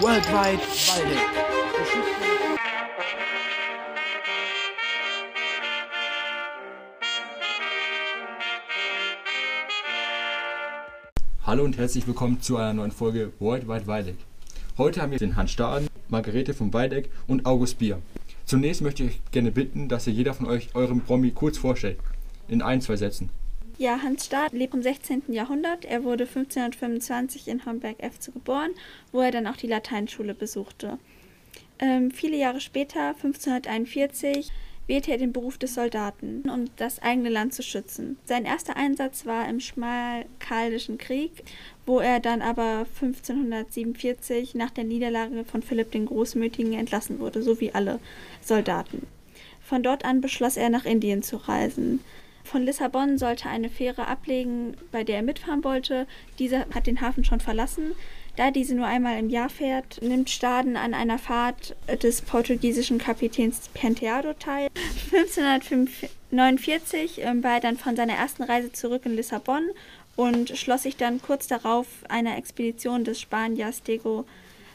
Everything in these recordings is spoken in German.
Worldwide Waldeck. Hallo und herzlich willkommen zu einer neuen Folge Worldwide Waldeck. Heute haben wir den Hans Staden, Margarete von Waldeck und August Bier. Zunächst möchte ich euch gerne bitten, dass ihr jeder von euch eurem Promi kurz vorstellt. In ein, zwei Sätzen. Ja, Hans Staat lebt im 16. Jahrhundert. Er wurde 1525 in Homberg-Efze geboren, wo er dann auch die Lateinschule besuchte. Ähm, viele Jahre später, 1541, wählte er den Beruf des Soldaten, um das eigene Land zu schützen. Sein erster Einsatz war im Schmalkaldischen Krieg, wo er dann aber 1547 nach der Niederlage von Philipp den Großmütigen entlassen wurde, so wie alle Soldaten. Von dort an beschloss er, nach Indien zu reisen. Von Lissabon sollte eine Fähre ablegen, bei der er mitfahren wollte. Diese hat den Hafen schon verlassen. Da diese nur einmal im Jahr fährt, nimmt Staden an einer Fahrt des portugiesischen Kapitäns Penteado teil. 1549 ähm, war er dann von seiner ersten Reise zurück in Lissabon und schloss sich dann kurz darauf einer Expedition des Spaniers Diego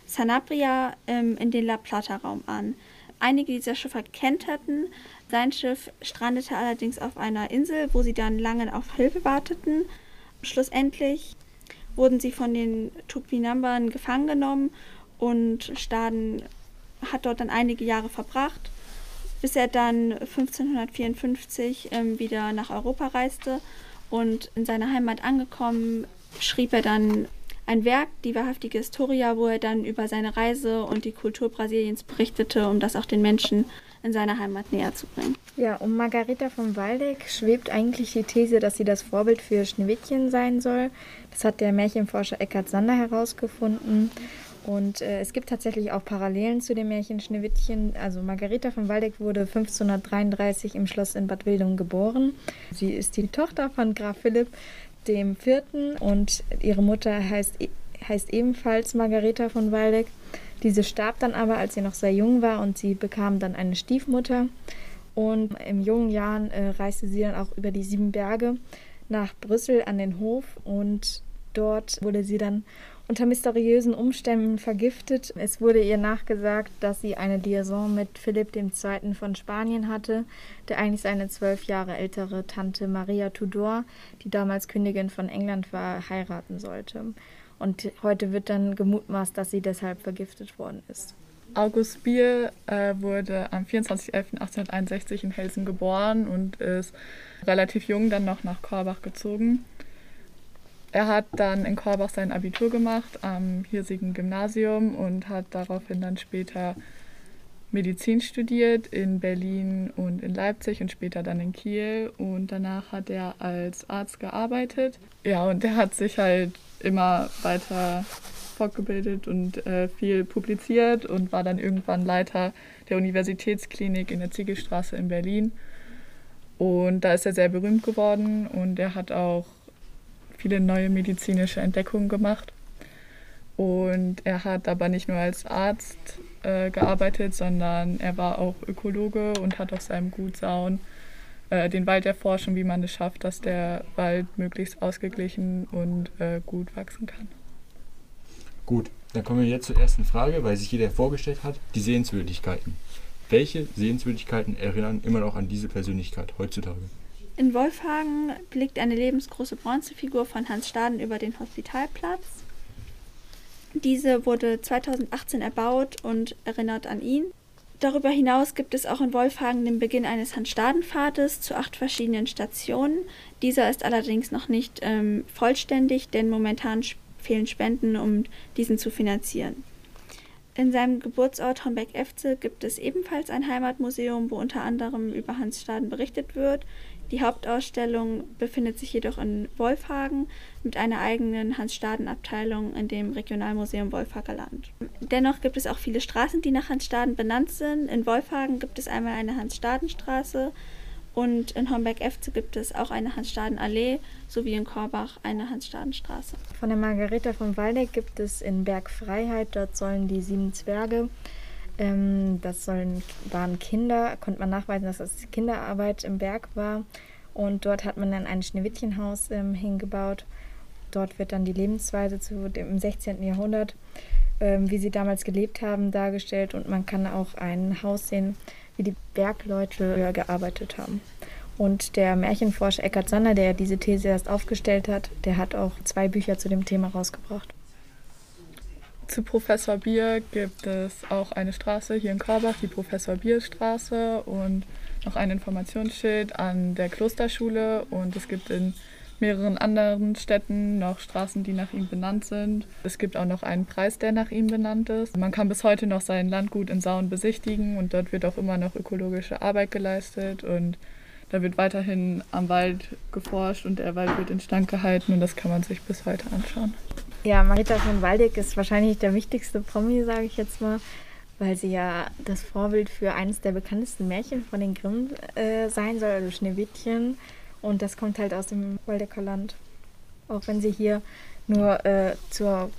Sanabria ähm, in den La Plata-Raum an. Einige dieser Schiffer kenterten, sein Schiff strandete allerdings auf einer Insel, wo sie dann lange auf Hilfe warteten. Schlussendlich wurden sie von den Tupinambern gefangen genommen und Staden hat dort dann einige Jahre verbracht, bis er dann 1554 ähm, wieder nach Europa reiste und in seiner Heimat angekommen schrieb er dann ein Werk, die wahrhaftige Historia, wo er dann über seine Reise und die Kultur Brasiliens berichtete, um das auch den Menschen in seiner Heimat näher zu bringen. Ja, um Margareta von Waldeck schwebt eigentlich die These, dass sie das Vorbild für Schneewittchen sein soll. Das hat der Märchenforscher Eckhard Sander herausgefunden. Und äh, es gibt tatsächlich auch Parallelen zu dem Märchen Schneewittchen. Also Margareta von Waldeck wurde 1533 im Schloss in Bad Wildung geboren. Sie ist die Tochter von Graf Philipp Vierten und ihre Mutter heißt, e, heißt ebenfalls Margareta von Waldeck. Diese starb dann aber, als sie noch sehr jung war und sie bekam dann eine Stiefmutter. Und in jungen Jahren äh, reiste sie dann auch über die sieben Berge nach Brüssel an den Hof und dort wurde sie dann unter mysteriösen Umständen vergiftet. Es wurde ihr nachgesagt, dass sie eine Liaison mit Philipp II. von Spanien hatte, der eigentlich seine zwölf Jahre ältere Tante Maria Tudor, die damals Königin von England war, heiraten sollte. Und heute wird dann gemutmaßt, dass sie deshalb vergiftet worden ist. August Bier äh, wurde am 24.11.1861 in Helsen geboren und ist relativ jung dann noch nach Korbach gezogen. Er hat dann in Korbach sein Abitur gemacht am hiesigen Gymnasium und hat daraufhin dann später Medizin studiert in Berlin und in Leipzig und später dann in Kiel. Und danach hat er als Arzt gearbeitet. Ja, und er hat sich halt immer weiter fortgebildet und äh, viel publiziert und war dann irgendwann Leiter der Universitätsklinik in der Ziegelstraße in Berlin. Und da ist er sehr berühmt geworden und er hat auch viele neue medizinische Entdeckungen gemacht. Und er hat aber nicht nur als Arzt äh, gearbeitet, sondern er war auch Ökologe und hat auf seinem Gut Sauen äh, den Wald erforschen, wie man es schafft, dass der Wald möglichst ausgeglichen und äh, gut wachsen kann. Gut, dann kommen wir jetzt zur ersten Frage, weil sich jeder vorgestellt hat, die Sehenswürdigkeiten. Welche Sehenswürdigkeiten erinnern immer noch an diese Persönlichkeit heutzutage? In Wolfhagen blickt eine lebensgroße Bronzefigur von Hans Staden über den Hospitalplatz. Diese wurde 2018 erbaut und erinnert an ihn. Darüber hinaus gibt es auch in Wolfhagen den Beginn eines Hans-Staden-Pfades zu acht verschiedenen Stationen. Dieser ist allerdings noch nicht ähm, vollständig, denn momentan fehlen Spenden, um diesen zu finanzieren. In seinem Geburtsort Homberg-Efze gibt es ebenfalls ein Heimatmuseum, wo unter anderem über Hans Staden berichtet wird. Die Hauptausstellung befindet sich jedoch in Wolfhagen mit einer eigenen Hans-Staden-Abteilung in dem Regionalmuseum Wolfhager Land. Dennoch gibt es auch viele Straßen, die nach Hans Staden benannt sind. In Wolfhagen gibt es einmal eine Hans-Staden-Straße und in Homberg-Efze gibt es auch eine Hans-Staden-Allee sowie in Korbach eine Hans-Staden-Straße. Von der Margareta von Waldeck gibt es in Bergfreiheit, dort sollen die sieben Zwerge ähm, das sollen, waren Kinder, konnte man nachweisen, dass das Kinderarbeit im Berg war. Und dort hat man dann ein Schneewittchenhaus ähm, hingebaut. Dort wird dann die Lebensweise zu dem, im 16. Jahrhundert ähm, wie sie damals gelebt haben, dargestellt und man kann auch ein Haus sehen, wie die Bergleute gearbeitet haben. Und der Märchenforscher Eckhard Sander, der diese These erst aufgestellt hat, der hat auch zwei Bücher zu dem Thema rausgebracht. Zu Professor Bier gibt es auch eine Straße hier in Korbach, die Professor Bier Straße und noch ein Informationsschild an der Klosterschule und es gibt in mehreren anderen Städten noch Straßen, die nach ihm benannt sind. Es gibt auch noch einen Preis, der nach ihm benannt ist. Man kann bis heute noch sein Landgut in Sauen besichtigen und dort wird auch immer noch ökologische Arbeit geleistet und da wird weiterhin am Wald geforscht und der Wald wird instand gehalten und das kann man sich bis heute anschauen. Ja, Marita von Waldeck ist wahrscheinlich der wichtigste Promi, sage ich jetzt mal, weil sie ja das Vorbild für eines der bekanntesten Märchen von den Grimm äh, sein soll, also Schneewittchen. Und das kommt halt aus dem Waldecker Land. Auch wenn sie hier nur äh, zur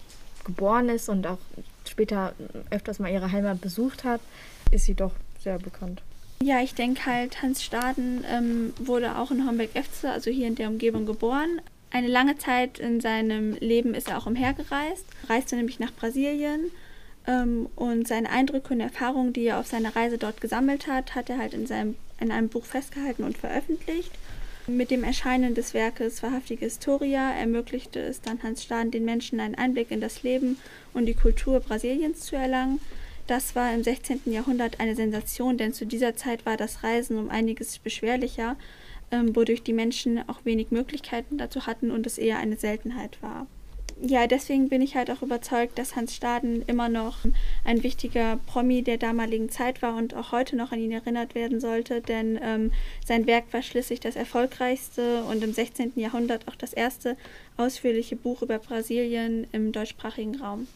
geboren ist und auch später öfters mal ihre Heimat besucht hat, ist sie doch sehr bekannt. Ja, ich denke halt, Hans Staden ähm, wurde auch in Homberg-Efze, also hier in der Umgebung geboren. Eine lange Zeit in seinem Leben ist er auch umhergereist, reiste nämlich nach Brasilien ähm, und seine Eindrücke und Erfahrungen, die er auf seiner Reise dort gesammelt hat, hat er halt in, seinem, in einem Buch festgehalten und veröffentlicht. Mit dem Erscheinen des Werkes Wahrhaftige Historia ermöglichte es dann Hans Staden den Menschen einen Einblick in das Leben und die Kultur Brasiliens zu erlangen. Das war im 16. Jahrhundert eine Sensation, denn zu dieser Zeit war das Reisen um einiges beschwerlicher, ähm, wodurch die Menschen auch wenig Möglichkeiten dazu hatten und es eher eine Seltenheit war ja, deswegen bin ich halt auch überzeugt, dass Hans Staden immer noch ein wichtiger Promi der damaligen Zeit war und auch heute noch an ihn erinnert werden sollte, denn ähm, sein Werk war schließlich das erfolgreichste und im 16. Jahrhundert auch das erste ausführliche Buch über Brasilien im deutschsprachigen Raum.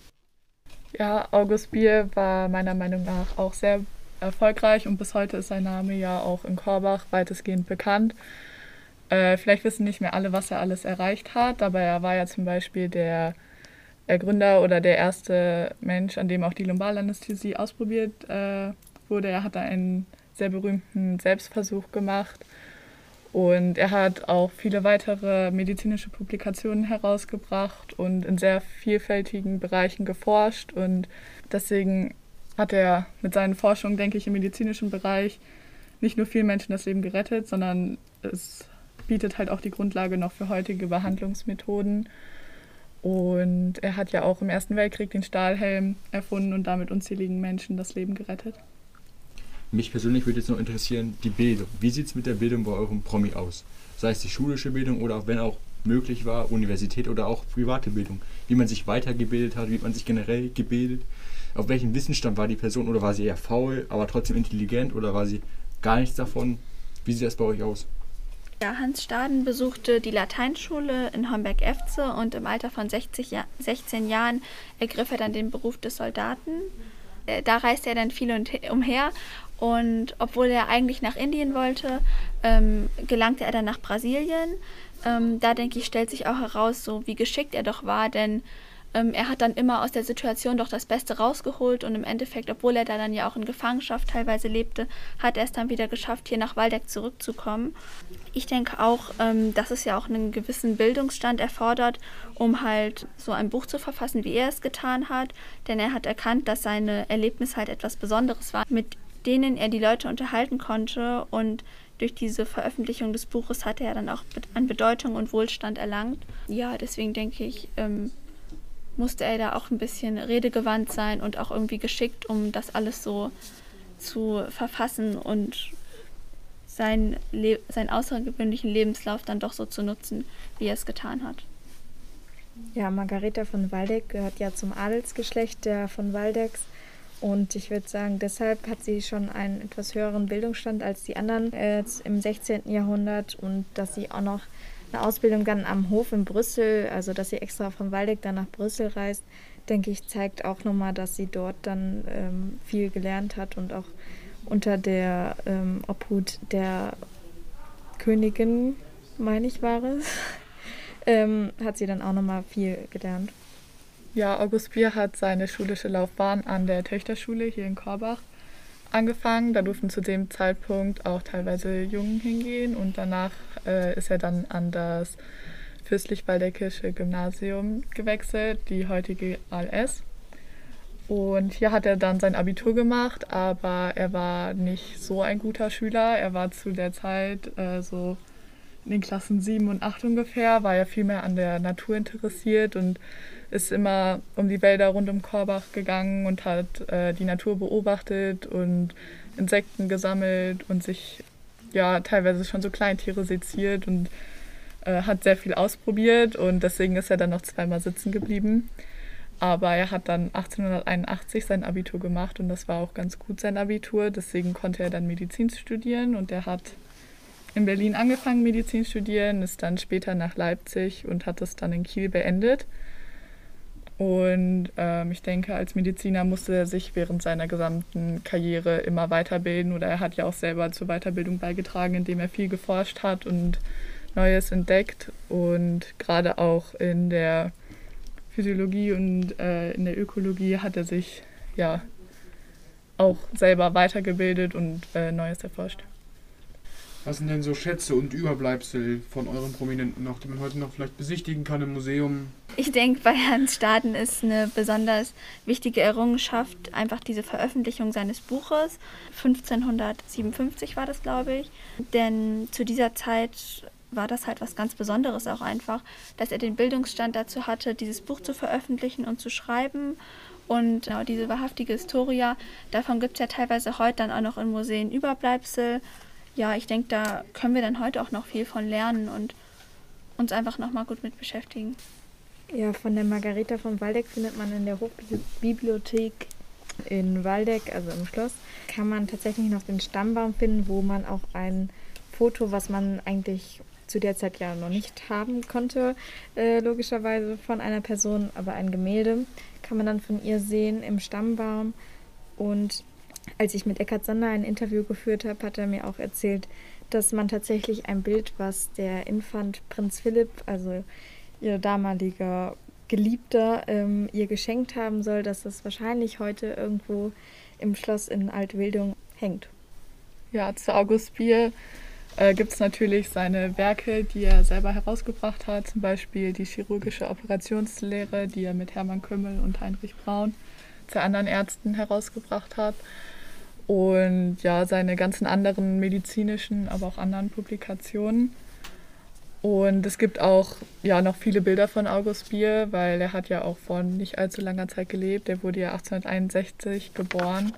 Ja, August Bier war meiner Meinung nach auch sehr erfolgreich und bis heute ist sein Name ja auch in Korbach weitestgehend bekannt. Äh, vielleicht wissen nicht mehr alle, was er alles erreicht hat, aber er war ja zum Beispiel der Gründer oder der erste Mensch, an dem auch die Lumbalanästhesie ausprobiert äh, wurde. Er hat da einen sehr berühmten Selbstversuch gemacht und er hat auch viele weitere medizinische Publikationen herausgebracht und in sehr vielfältigen Bereichen geforscht und deswegen hat er mit seinen Forschungen, denke ich, im medizinischen Bereich nicht nur vielen Menschen das Leben gerettet, sondern es bietet halt auch die Grundlage noch für heutige Behandlungsmethoden. Und er hat ja auch im Ersten Weltkrieg den Stahlhelm erfunden und damit unzähligen Menschen das Leben gerettet. Mich persönlich würde jetzt noch interessieren, die Bildung. Wie sieht es mit der Bildung bei eurem Promi aus? Sei es die schulische Bildung oder auch, wenn auch möglich war, Universität oder auch private Bildung. Wie man sich weitergebildet hat, wie man sich generell gebildet. Auf welchem Wissensstand war die Person oder war sie eher faul, aber trotzdem intelligent oder war sie gar nichts davon? Wie sieht das bei euch aus? Ja, Hans Staden besuchte die Lateinschule in Homberg-Efze und im Alter von 60 Jahr, 16 Jahren ergriff er dann den Beruf des Soldaten. Äh, da reiste er dann viel umher und obwohl er eigentlich nach Indien wollte, ähm, gelangte er dann nach Brasilien. Ähm, da denke ich, stellt sich auch heraus, so wie geschickt er doch war, denn ähm, er hat dann immer aus der Situation doch das Beste rausgeholt und im Endeffekt, obwohl er da dann ja auch in Gefangenschaft teilweise lebte, hat er es dann wieder geschafft, hier nach Waldeck zurückzukommen. Ich denke auch, ähm, dass es ja auch einen gewissen Bildungsstand erfordert, um halt so ein Buch zu verfassen, wie er es getan hat, denn er hat erkannt, dass seine Erlebnisse halt etwas Besonderes waren, mit denen er die Leute unterhalten konnte und durch diese Veröffentlichung des Buches hatte er dann auch an Bedeutung und Wohlstand erlangt. Ja, deswegen denke ich, ähm, musste er da auch ein bisschen redegewandt sein und auch irgendwie geschickt, um das alles so zu verfassen und seinen, Le seinen außergewöhnlichen Lebenslauf dann doch so zu nutzen, wie er es getan hat. Ja, Margareta von Waldeck gehört ja zum Adelsgeschlecht der von Waldecks. Und ich würde sagen, deshalb hat sie schon einen etwas höheren Bildungsstand als die anderen äh, im 16. Jahrhundert und dass sie auch noch eine Ausbildung dann am Hof in Brüssel, also dass sie extra von Waldeck dann nach Brüssel reist, denke ich, zeigt auch nochmal, dass sie dort dann ähm, viel gelernt hat und auch unter der ähm, Obhut der Königin, meine ich, war es, ähm, hat sie dann auch nochmal viel gelernt. Ja, August Bier hat seine schulische Laufbahn an der Töchterschule hier in Korbach angefangen. Da durften zu dem Zeitpunkt auch teilweise Jungen hingehen und danach äh, ist er dann an das Fürstlich Waldeckische Gymnasium gewechselt, die heutige ALS. Und hier hat er dann sein Abitur gemacht, aber er war nicht so ein guter Schüler. Er war zu der Zeit äh, so in den Klassen 7 und 8 ungefähr, war ja viel mehr an der Natur interessiert und ist immer um die Wälder rund um Korbach gegangen und hat äh, die Natur beobachtet und Insekten gesammelt und sich ja teilweise schon so Kleintiere seziert und äh, hat sehr viel ausprobiert und deswegen ist er dann noch zweimal sitzen geblieben. Aber er hat dann 1881 sein Abitur gemacht und das war auch ganz gut sein Abitur. Deswegen konnte er dann Medizin studieren und er hat in Berlin angefangen, Medizin studieren, ist dann später nach Leipzig und hat das dann in Kiel beendet. Und ähm, ich denke, als Mediziner musste er sich während seiner gesamten Karriere immer weiterbilden oder er hat ja auch selber zur Weiterbildung beigetragen, indem er viel geforscht hat und Neues entdeckt und gerade auch in der Physiologie und äh, in der Ökologie hat er sich ja auch selber weitergebildet und äh, Neues erforscht. Was sind denn so Schätze und Überbleibsel von euren Prominenten noch, die man heute noch vielleicht besichtigen kann im Museum? Ich denke, bei Hans Staden ist eine besonders wichtige Errungenschaft einfach diese Veröffentlichung seines Buches. 1557 war das, glaube ich. Denn zu dieser Zeit war das halt was ganz Besonderes auch einfach, dass er den Bildungsstand dazu hatte, dieses Buch zu veröffentlichen und zu schreiben. Und genau diese wahrhaftige Historia, davon gibt es ja teilweise heute dann auch noch in Museen Überbleibsel. Ja, ich denke, da können wir dann heute auch noch viel von lernen und uns einfach nochmal gut mit beschäftigen. Ja, von der Margareta von Waldeck findet man in der Hochbibliothek in Waldeck, also im Schloss, kann man tatsächlich noch den Stammbaum finden, wo man auch ein Foto, was man eigentlich zu der Zeit ja noch nicht haben konnte, äh, logischerweise von einer Person, aber ein Gemälde kann man dann von ihr sehen im Stammbaum. Und als ich mit Eckhard Sander ein Interview geführt habe, hat er mir auch erzählt, dass man tatsächlich ein Bild, was der Infant Prinz Philipp, also ihr damaliger Geliebter, ähm, ihr geschenkt haben soll, dass das wahrscheinlich heute irgendwo im Schloss in Altwildung hängt. Ja, zu August Bier äh, gibt es natürlich seine Werke, die er selber herausgebracht hat, zum Beispiel die chirurgische Operationslehre, die er mit Hermann Kümmel und Heinrich Braun zu anderen Ärzten herausgebracht hat. Und ja, seine ganzen anderen medizinischen, aber auch anderen Publikationen. Und es gibt auch ja noch viele Bilder von August Bier, weil er hat ja auch vor nicht allzu langer Zeit gelebt. Er wurde ja 1861 geboren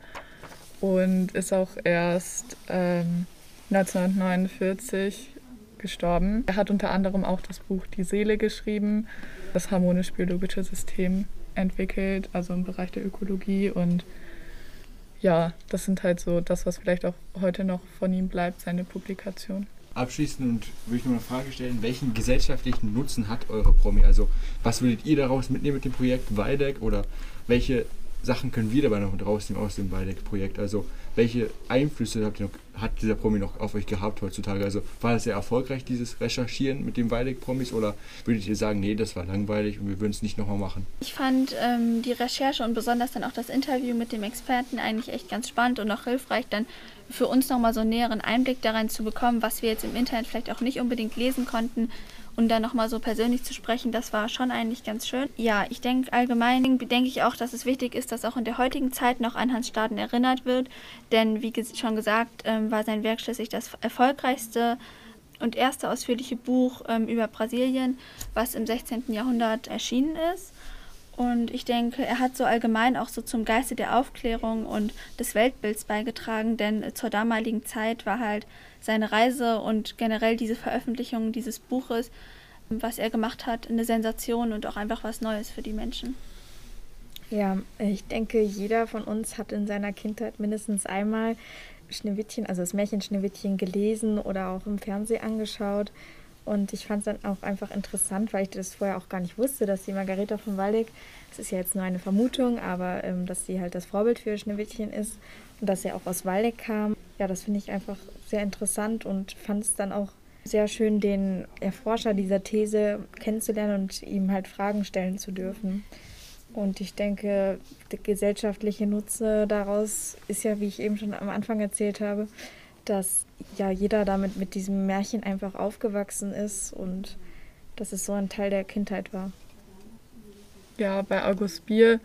und ist auch erst ähm, 1949 gestorben. Er hat unter anderem auch das Buch Die Seele geschrieben, das harmonisch-biologische System entwickelt, also im Bereich der Ökologie. Und ja, das sind halt so das, was vielleicht auch heute noch von ihm bleibt, seine Publikation. Abschließend würde ich nur eine Frage stellen, welchen gesellschaftlichen Nutzen hat eure Promi? Also was würdet ihr daraus mitnehmen mit dem Projekt Waldeck oder welche Sachen können wir dabei noch rausnehmen aus dem Waldeck-Projekt? Also welche Einflüsse habt ihr noch, hat dieser Promi noch auf euch gehabt heutzutage? Also war das sehr erfolgreich, dieses Recherchieren mit dem Waldeck-Promis oder würdet ihr sagen, nee, das war langweilig und wir würden es nicht nochmal machen? Ich fand ähm, die Recherche und besonders dann auch das Interview mit dem Experten eigentlich echt ganz spannend und auch hilfreich, dann für uns nochmal so einen näheren Einblick darin zu bekommen, was wir jetzt im Internet vielleicht auch nicht unbedingt lesen konnten und dann nochmal so persönlich zu sprechen, das war schon eigentlich ganz schön. Ja, ich denke allgemein, denke ich auch, dass es wichtig ist, dass auch in der heutigen Zeit noch an Hans Staden erinnert wird, denn wie schon gesagt, ähm, war sein Werk schließlich das erfolgreichste und erste ausführliche Buch ähm, über Brasilien, was im 16. Jahrhundert erschienen ist. Und ich denke, er hat so allgemein auch so zum Geiste der Aufklärung und des Weltbilds beigetragen, denn zur damaligen Zeit war halt seine Reise und generell diese Veröffentlichung dieses Buches, was er gemacht hat, eine Sensation und auch einfach was Neues für die Menschen. Ja, ich denke, jeder von uns hat in seiner Kindheit mindestens einmal Schneewittchen, also das Märchen Schneewittchen gelesen oder auch im Fernsehen angeschaut. Und ich fand es dann auch einfach interessant, weil ich das vorher auch gar nicht wusste, dass die Margareta von Waldeck, das ist ja jetzt nur eine Vermutung, aber ähm, dass sie halt das Vorbild für Schneewittchen ist und dass er auch aus Waldeck kam. Ja, das finde ich einfach sehr interessant und fand es dann auch sehr schön, den Erforscher dieser These kennenzulernen und ihm halt Fragen stellen zu dürfen. Und ich denke, der gesellschaftliche Nutze daraus ist ja, wie ich eben schon am Anfang erzählt habe, dass ja jeder damit mit diesem Märchen einfach aufgewachsen ist und dass es so ein Teil der Kindheit war. Ja, bei August Bier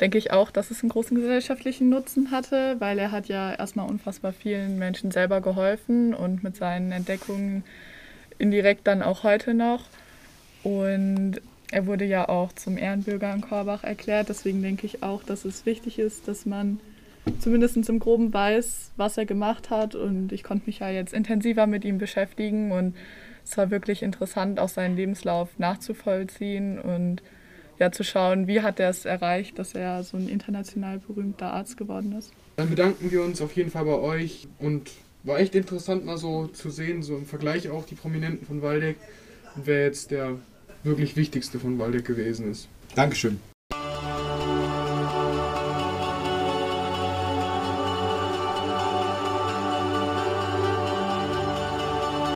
denke ich auch, dass es einen großen gesellschaftlichen Nutzen hatte, weil er hat ja erstmal unfassbar vielen Menschen selber geholfen und mit seinen Entdeckungen indirekt dann auch heute noch. Und er wurde ja auch zum Ehrenbürger in Korbach erklärt. Deswegen denke ich auch, dass es wichtig ist, dass man zumindest im Groben weiß, was er gemacht hat. Und ich konnte mich ja jetzt intensiver mit ihm beschäftigen und es war wirklich interessant, auch seinen Lebenslauf nachzuvollziehen und ja, zu schauen, wie hat er es erreicht, dass er so ein international berühmter Arzt geworden ist. Dann bedanken wir uns auf jeden Fall bei euch und war echt interessant mal so zu sehen, so im Vergleich auch die Prominenten von Waldeck und wer jetzt der wirklich wichtigste von Waldeck gewesen ist. Dankeschön.